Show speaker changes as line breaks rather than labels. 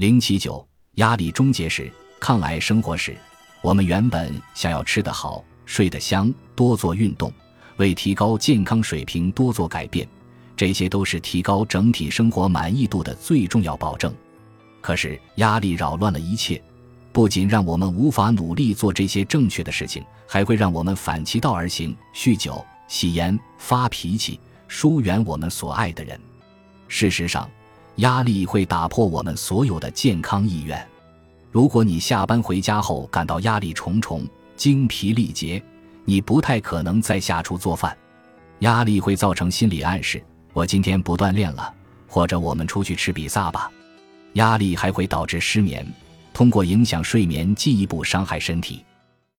零七九，压力终结时，抗癌生活时，我们原本想要吃得好、睡得香、多做运动，为提高健康水平多做改变，这些都是提高整体生活满意度的最重要保证。可是压力扰乱了一切，不仅让我们无法努力做这些正确的事情，还会让我们反其道而行，酗酒、吸烟、发脾气，疏远我们所爱的人。事实上。压力会打破我们所有的健康意愿。如果你下班回家后感到压力重重、精疲力竭，你不太可能再下厨做饭。压力会造成心理暗示：“我今天不锻炼了，或者我们出去吃比萨吧。”压力还会导致失眠，通过影响睡眠进一步伤害身体。